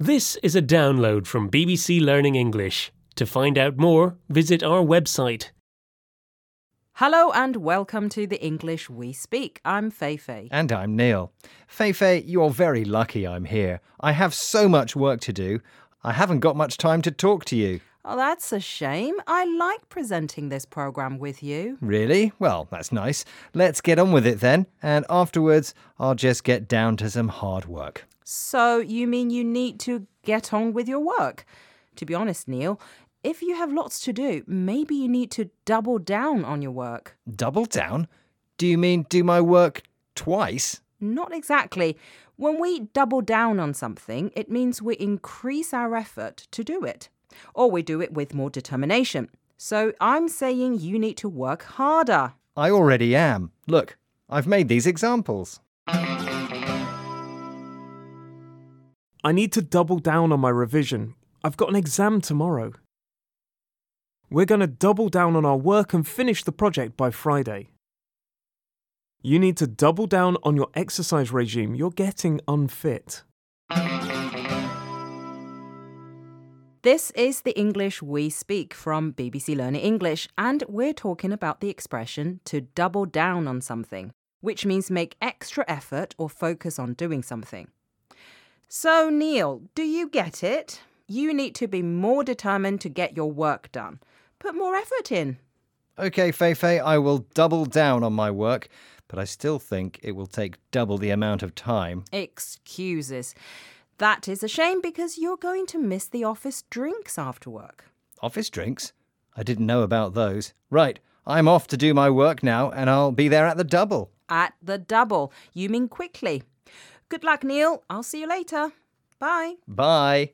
This is a download from BBC Learning English. To find out more, visit our website. Hello and welcome to the English We Speak. I'm Feifei. And I'm Neil. Feifei, you're very lucky I'm here. I have so much work to do. I haven't got much time to talk to you. Oh, that's a shame. I like presenting this program with you. Really? Well, that's nice. Let's get on with it then, and afterwards, I'll just get down to some hard work. So, you mean you need to get on with your work? To be honest, Neil, if you have lots to do, maybe you need to double down on your work. Double down? Do you mean do my work twice? Not exactly. When we double down on something, it means we increase our effort to do it, or we do it with more determination. So I'm saying you need to work harder. I already am. Look, I've made these examples. I need to double down on my revision. I've got an exam tomorrow. We're going to double down on our work and finish the project by Friday. You need to double down on your exercise regime. You're getting unfit. This is the English we speak from BBC Learning English, and we're talking about the expression to double down on something, which means make extra effort or focus on doing something. So, Neil, do you get it? You need to be more determined to get your work done. Put more effort in. Okay, Feifei, I will double down on my work, but I still think it will take double the amount of time. Excuses. That is a shame because you're going to miss the office drinks after work. Office drinks? I didn't know about those. Right, I'm off to do my work now, and I'll be there at the double. At the double. You mean quickly. Good luck, Neil. I'll see you later. Bye. Bye.